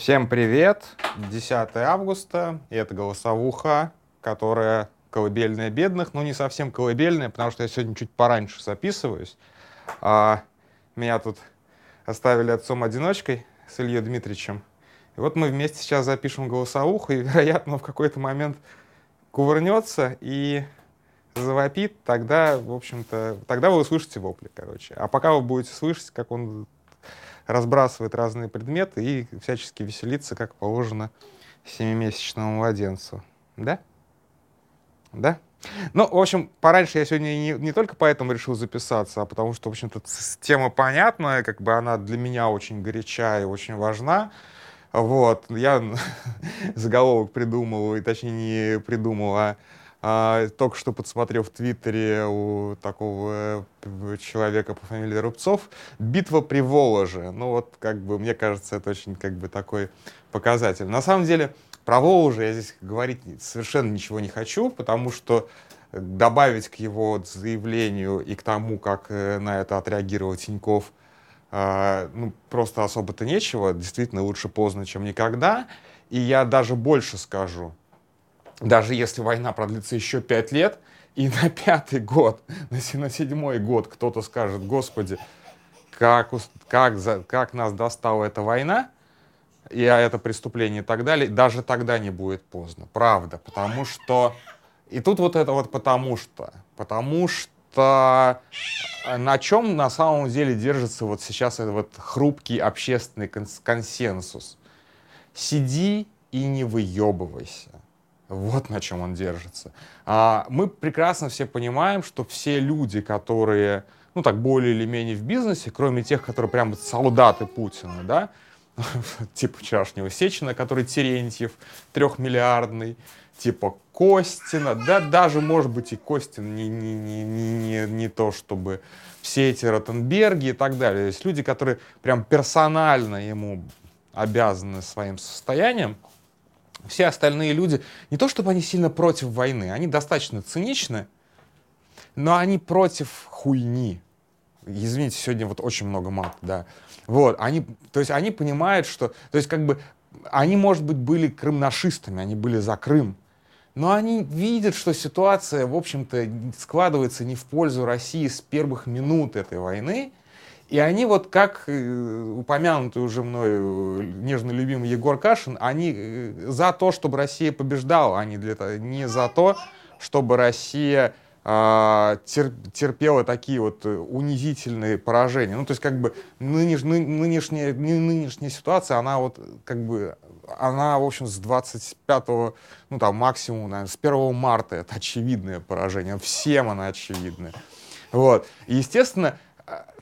Всем привет! 10 августа, и это голосовуха, которая колыбельная бедных, но не совсем колыбельная, потому что я сегодня чуть пораньше записываюсь. А, меня тут оставили отцом-одиночкой с Ильей Дмитриевичем. И вот мы вместе сейчас запишем голосовуху, и, вероятно, в какой-то момент кувырнется и завопит, тогда, в общем-то, тогда вы услышите вопли, короче. А пока вы будете слышать, как он разбрасывает разные предметы и всячески веселится, как положено семимесячному младенцу. Да? Да? Ну, в общем, пораньше я сегодня не, не только поэтому решил записаться, а потому что, в общем-то, тема понятная, как бы она для меня очень горячая и очень важна. Вот, я заголовок придумал, и точнее не придумал, а а, только что подсмотрел в Твиттере у такого э, человека по фамилии Рубцов «Битва при Воложе». Ну вот, как бы, мне кажется, это очень, как бы, такой показатель. На самом деле, про Воложе я здесь говорить совершенно ничего не хочу, потому что добавить к его заявлению и к тому, как э, на это отреагировал Тиньков, а, ну, просто особо-то нечего. Действительно, лучше поздно, чем никогда. И я даже больше скажу даже если война продлится еще пять лет, и на пятый год, на седьмой год кто-то скажет, господи, как, как, как нас достала эта война, и это преступление и так далее, даже тогда не будет поздно, правда, потому что, и тут вот это вот потому что, потому что на чем на самом деле держится вот сейчас этот вот хрупкий общественный консенсус. Сиди и не выебывайся. Вот на чем он держится. А мы прекрасно все понимаем, что все люди, которые, ну так, более или менее в бизнесе, кроме тех, которые прям солдаты Путина, да, типа вчерашнего Сечина, который Терентьев, трехмиллиардный, типа Костина, да, даже, может быть, и Костин не, не, не, не, не то, чтобы все эти Ротенберги и так далее. То есть люди, которые прям персонально ему обязаны своим состоянием, все остальные люди, не то чтобы они сильно против войны, они достаточно циничны, но они против хуйни. Извините, сегодня вот очень много мат, да. Вот, они, то есть они понимают, что, то есть как бы, они, может быть, были крымнашистами, они были за Крым, но они видят, что ситуация, в общем-то, складывается не в пользу России с первых минут этой войны, и они вот, как э, упомянутый уже мною нежно любимый Егор Кашин, они э, за то, чтобы Россия побеждала, а не, для, не за то, чтобы Россия э, терпела такие вот унизительные поражения. Ну, то есть, как бы, нынеш, ны, нынешняя, нынешняя ситуация, она вот, как бы, она, в общем, с 25 ну, там, максимум, наверное, с 1 марта это очевидное поражение. Всем она очевидная. Вот. И, естественно,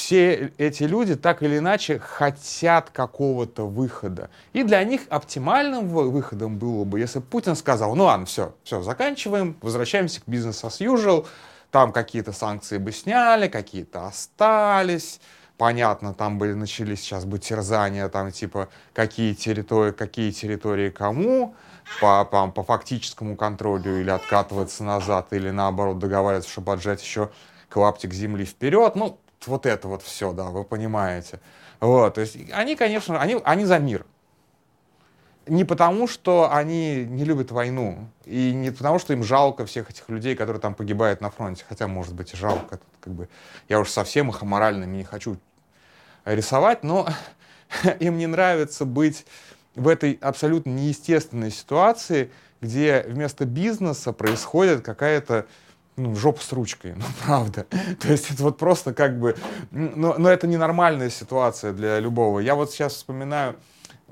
все эти люди так или иначе хотят какого-то выхода. И для них оптимальным выходом было бы, если Путин сказал, ну ладно, все, все, заканчиваем, возвращаемся к бизнес as usual, там какие-то санкции бы сняли, какие-то остались, понятно, там были, начались сейчас бы терзания, там типа, какие территории, какие территории кому, по, по, по фактическому контролю или откатываться назад, или наоборот договариваться, чтобы отжать еще клаптик земли вперед. Ну, вот это вот все, да, вы понимаете. Вот, то есть они, конечно, они, они за мир. Не потому, что они не любят войну, и не потому, что им жалко всех этих людей, которые там погибают на фронте, хотя, может быть, и жалко. Тут, как бы, я уж совсем их аморальными не хочу рисовать, но им не нравится быть в этой абсолютно неестественной ситуации, где вместо бизнеса происходит какая-то ну, жопа с ручкой, ну, правда. То есть это вот просто как бы, но, но это ненормальная ситуация для любого. Я вот сейчас вспоминаю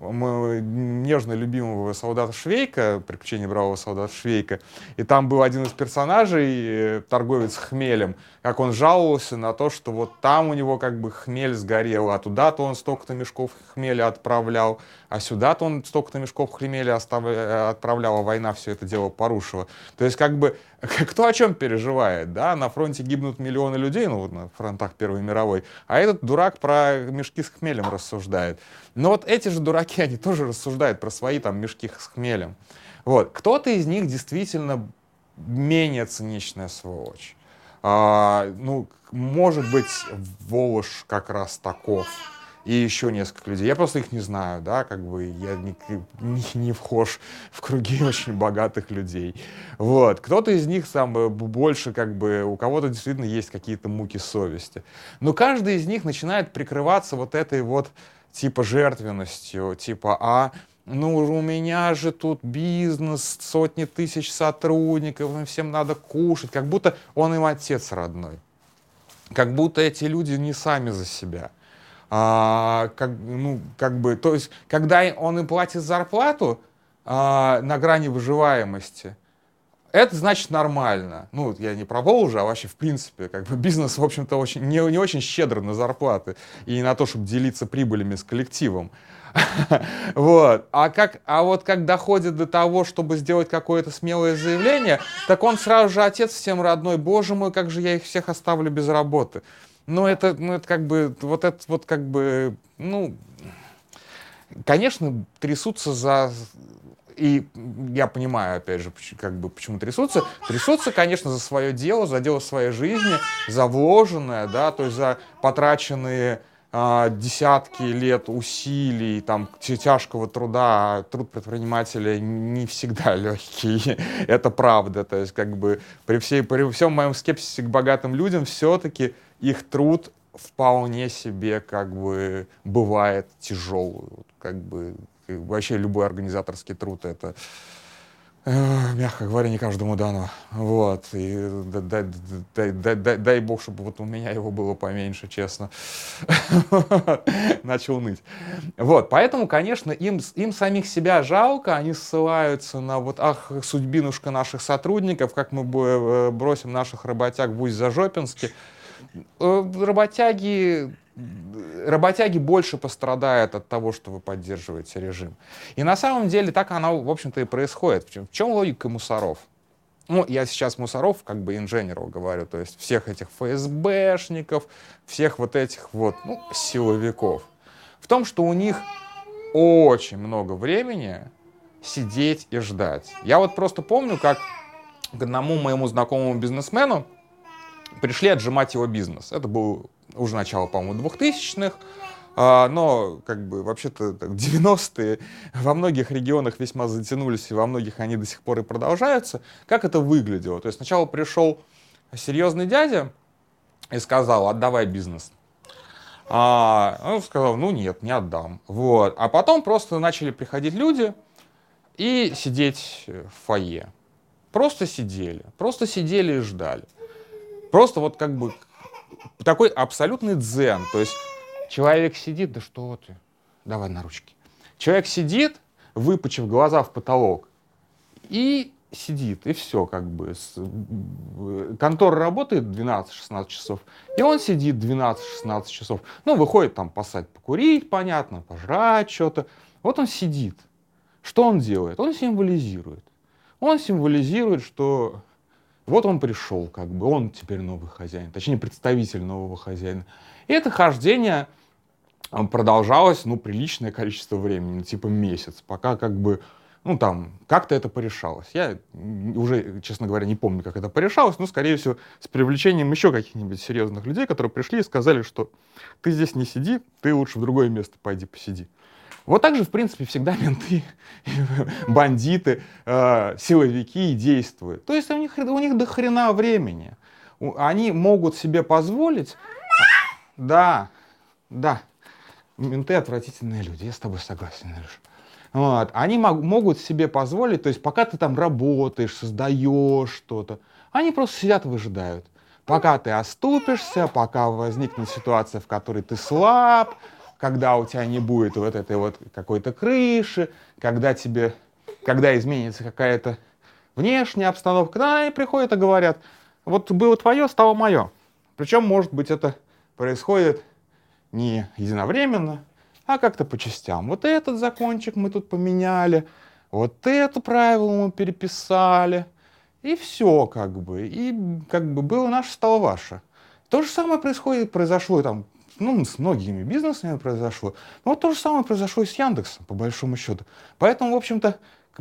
моего нежно любимого солдата Швейка, приключения бравого солдата Швейка, и там был один из персонажей, э, торговец хмелем, как он жаловался на то, что вот там у него как бы хмель сгорел, а туда-то он столько-то мешков хмеля отправлял, а сюда-то он столько-то мешков хмеля отправлял, а война все это дело порушила. То есть как бы кто о чем переживает, да, на фронте гибнут миллионы людей, ну вот на фронтах Первой мировой, а этот дурак про мешки с хмелем рассуждает. Но вот эти же дураки, они тоже рассуждают про свои там мешки с хмелем. Вот. Кто-то из них действительно менее циничная сволочь. А, ну, может быть, Волош как раз таков. и еще несколько людей. Я просто их не знаю, да, как бы я не, не, не вхож в круги очень богатых людей. Вот. Кто-то из них сам больше, как бы, у кого-то действительно есть какие-то муки совести. Но каждый из них начинает прикрываться вот этой вот типа жертвенностью, типа, а ну, у меня же тут бизнес, сотни тысяч сотрудников, им всем надо кушать, как будто он им отец родной. Как будто эти люди не сами за себя. А, как, ну, как бы, то есть, когда он им платит зарплату а, на грани выживаемости, это значит нормально. Ну, я не про Волжу, а вообще в принципе, как бы бизнес, в общем-то, очень, не, не очень щедр на зарплаты и на то, чтобы делиться прибылями с коллективом. Вот. А, как, а вот как доходит до того, чтобы сделать какое-то смелое заявление, так он сразу же отец всем родной. Боже мой, как же я их всех оставлю без работы. Ну, это, ну, это как бы, вот это вот как бы, ну, конечно, трясутся за и я понимаю, опять же, как бы, почему трясутся. Трясутся, конечно, за свое дело, за дело своей жизни, за вложенное, да, то есть за потраченные а, десятки лет усилий, там, тяжкого труда, а труд предпринимателя не всегда легкий, это правда, то есть как бы при, всей, при всем моем скепсисе к богатым людям все-таки их труд вполне себе как бы бывает тяжелый, как бы вообще любой организаторский труд это Э, мягко говоря, не каждому дано. Вот. И дай, дай, дай, дай, дай бог, чтобы вот у меня его было поменьше, честно. Начал ныть. Вот. Поэтому, конечно, им, им самих себя жалко, они ссылаются на вот, ах, судьбинушка наших сотрудников, как мы э, бросим наших работяг в Усть-Зажопинске. Э, работяги работяги больше пострадают от того, что вы поддерживаете режим. И на самом деле так оно, в общем-то, и происходит. В чем, в чем логика мусоров? Ну, я сейчас мусоров как бы инженеров говорю, то есть всех этих ФСБшников, всех вот этих вот ну, силовиков. В том, что у них очень много времени сидеть и ждать. Я вот просто помню, как к одному моему знакомому бизнесмену пришли отжимать его бизнес. Это был уже начало, по-моему, 2000-х, а, но как бы вообще-то 90-е во многих регионах весьма затянулись, и во многих они до сих пор и продолжаются. Как это выглядело? То есть сначала пришел серьезный дядя и сказал, отдавай бизнес. А, он сказал, ну нет, не отдам. Вот. А потом просто начали приходить люди и сидеть в фойе. Просто сидели, просто сидели и ждали. Просто вот как бы такой абсолютный дзен. То есть человек сидит, да что ты, давай на ручки. Человек сидит, выпучив глаза в потолок, и сидит, и все как бы. Контора работает 12-16 часов, и он сидит 12-16 часов. Ну, выходит там посадить, покурить, понятно, пожрать что-то. Вот он сидит. Что он делает? Он символизирует. Он символизирует, что вот он пришел, как бы, он теперь новый хозяин, точнее, представитель нового хозяина. И это хождение э, продолжалось, ну, приличное количество времени, ну, типа месяц, пока как бы, ну, там, как-то это порешалось. Я уже, честно говоря, не помню, как это порешалось, но, скорее всего, с привлечением еще каких-нибудь серьезных людей, которые пришли и сказали, что ты здесь не сиди, ты лучше в другое место пойди посиди. Вот так же, в принципе, всегда менты, бандиты, э, силовики действуют. То есть у них, у них до хрена времени. Они могут себе позволить... Да, да, менты отвратительные люди, я с тобой согласен, Илюш. Вот. Они мог, могут себе позволить, то есть пока ты там работаешь, создаешь что-то, они просто сидят и выжидают. Пока ты оступишься, пока возникнет ситуация, в которой ты слаб, когда у тебя не будет вот этой вот какой-то крыши, когда тебе, когда изменится какая-то внешняя обстановка, да, и приходят и говорят, вот было твое, стало мое. Причем, может быть, это происходит не единовременно, а как-то по частям. Вот этот закончик мы тут поменяли, вот это правило мы переписали, и все как бы. И как бы было наше, стало ваше. То же самое происходит, произошло там ну, с многими бизнесами произошло. Но вот то же самое произошло и с Яндексом, по большому счету. Поэтому, в общем-то,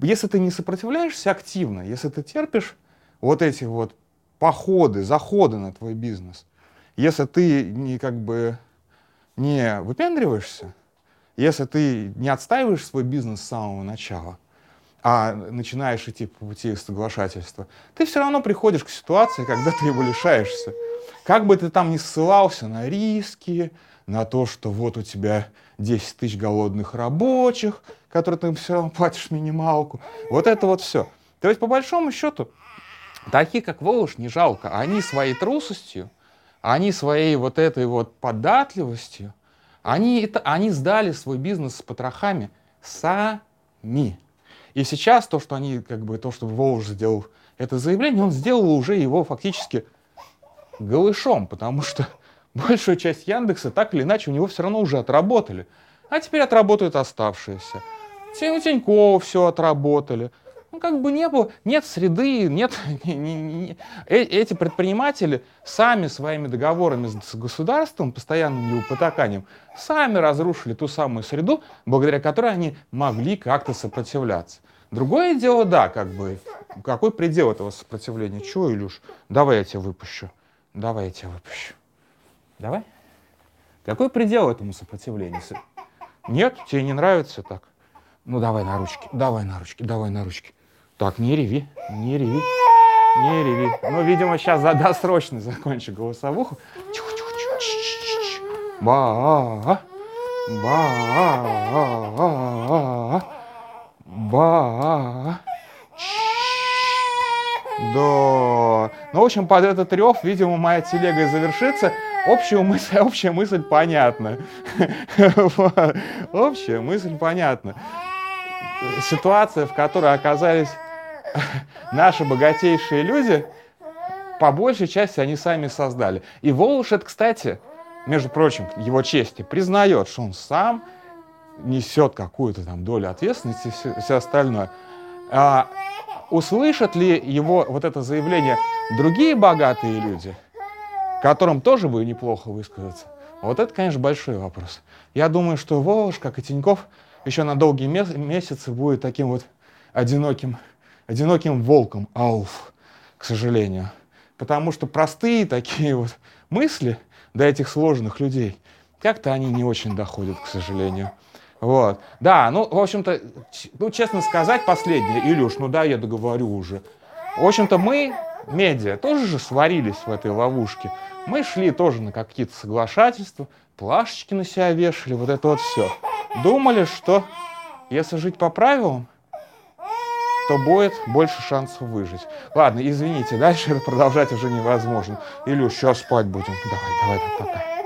если ты не сопротивляешься активно, если ты терпишь вот эти вот походы, заходы на твой бизнес, если ты не как бы не выпендриваешься, если ты не отстаиваешь свой бизнес с самого начала, а начинаешь идти по пути соглашательства, ты все равно приходишь к ситуации, когда ты его лишаешься. Как бы ты там ни ссылался на риски, на то, что вот у тебя 10 тысяч голодных рабочих, которые ты все равно платишь минималку. Вот это вот все. То есть, по большому счету, такие, как Волош, не жалко. Они своей трусостью, они своей вот этой вот податливостью, они, это, они сдали свой бизнес с потрохами сами. И сейчас то, что они, как бы, то, что Волж сделал это заявление, он сделал уже его фактически голышом, потому что большую часть Яндекса так или иначе у него все равно уже отработали. А теперь отработают оставшиеся. У Тинькова все отработали. Ну, как бы не было, нет среды, нет... Не, не, не, э, эти предприниматели сами своими договорами с государством, постоянным его потаканием, сами разрушили ту самую среду, благодаря которой они могли как-то сопротивляться. Другое дело, да, как бы, какой предел этого сопротивления? Чего, Илюш? Давай я тебя выпущу. Давай я тебя выпущу. Давай. Какой предел этому сопротивлению? Нет, тебе не нравится так? Ну, давай на ручки, давай на ручки, давай на ручки. Так, не реви, не реви, не реви. Ну, видимо, сейчас за досрочно закончу голосовуху. Ба, ба, ба. Да. Ну, в общем, под этот рев, видимо, моя телега и завершится. Общая мысль, общая мысль понятна. Общая мысль понятна. Ситуация, в которой оказались наши богатейшие люди, по большей части они сами создали. И Волош это, кстати, между прочим, его чести, признает, что он сам несет какую-то там долю ответственности и все, все остальное. А услышат ли его вот это заявление другие богатые люди, которым тоже бы неплохо высказаться? Вот это, конечно, большой вопрос. Я думаю, что Волош, как и Тиньков, еще на долгие месяцы будет таким вот одиноким одиноким волком, ауф, к сожалению. Потому что простые такие вот мысли до этих сложных людей, как-то они не очень доходят, к сожалению. Вот. Да, ну, в общем-то, ну, честно сказать, последнее, Илюш, ну да, я договорю уже. В общем-то, мы, медиа, тоже же сварились в этой ловушке. Мы шли тоже на какие-то соглашательства, плашечки на себя вешали, вот это вот все. Думали, что если жить по правилам, то будет больше шансов выжить. Ладно, извините, дальше продолжать уже невозможно. Илюш, сейчас спать будем. Давай, давай, пока.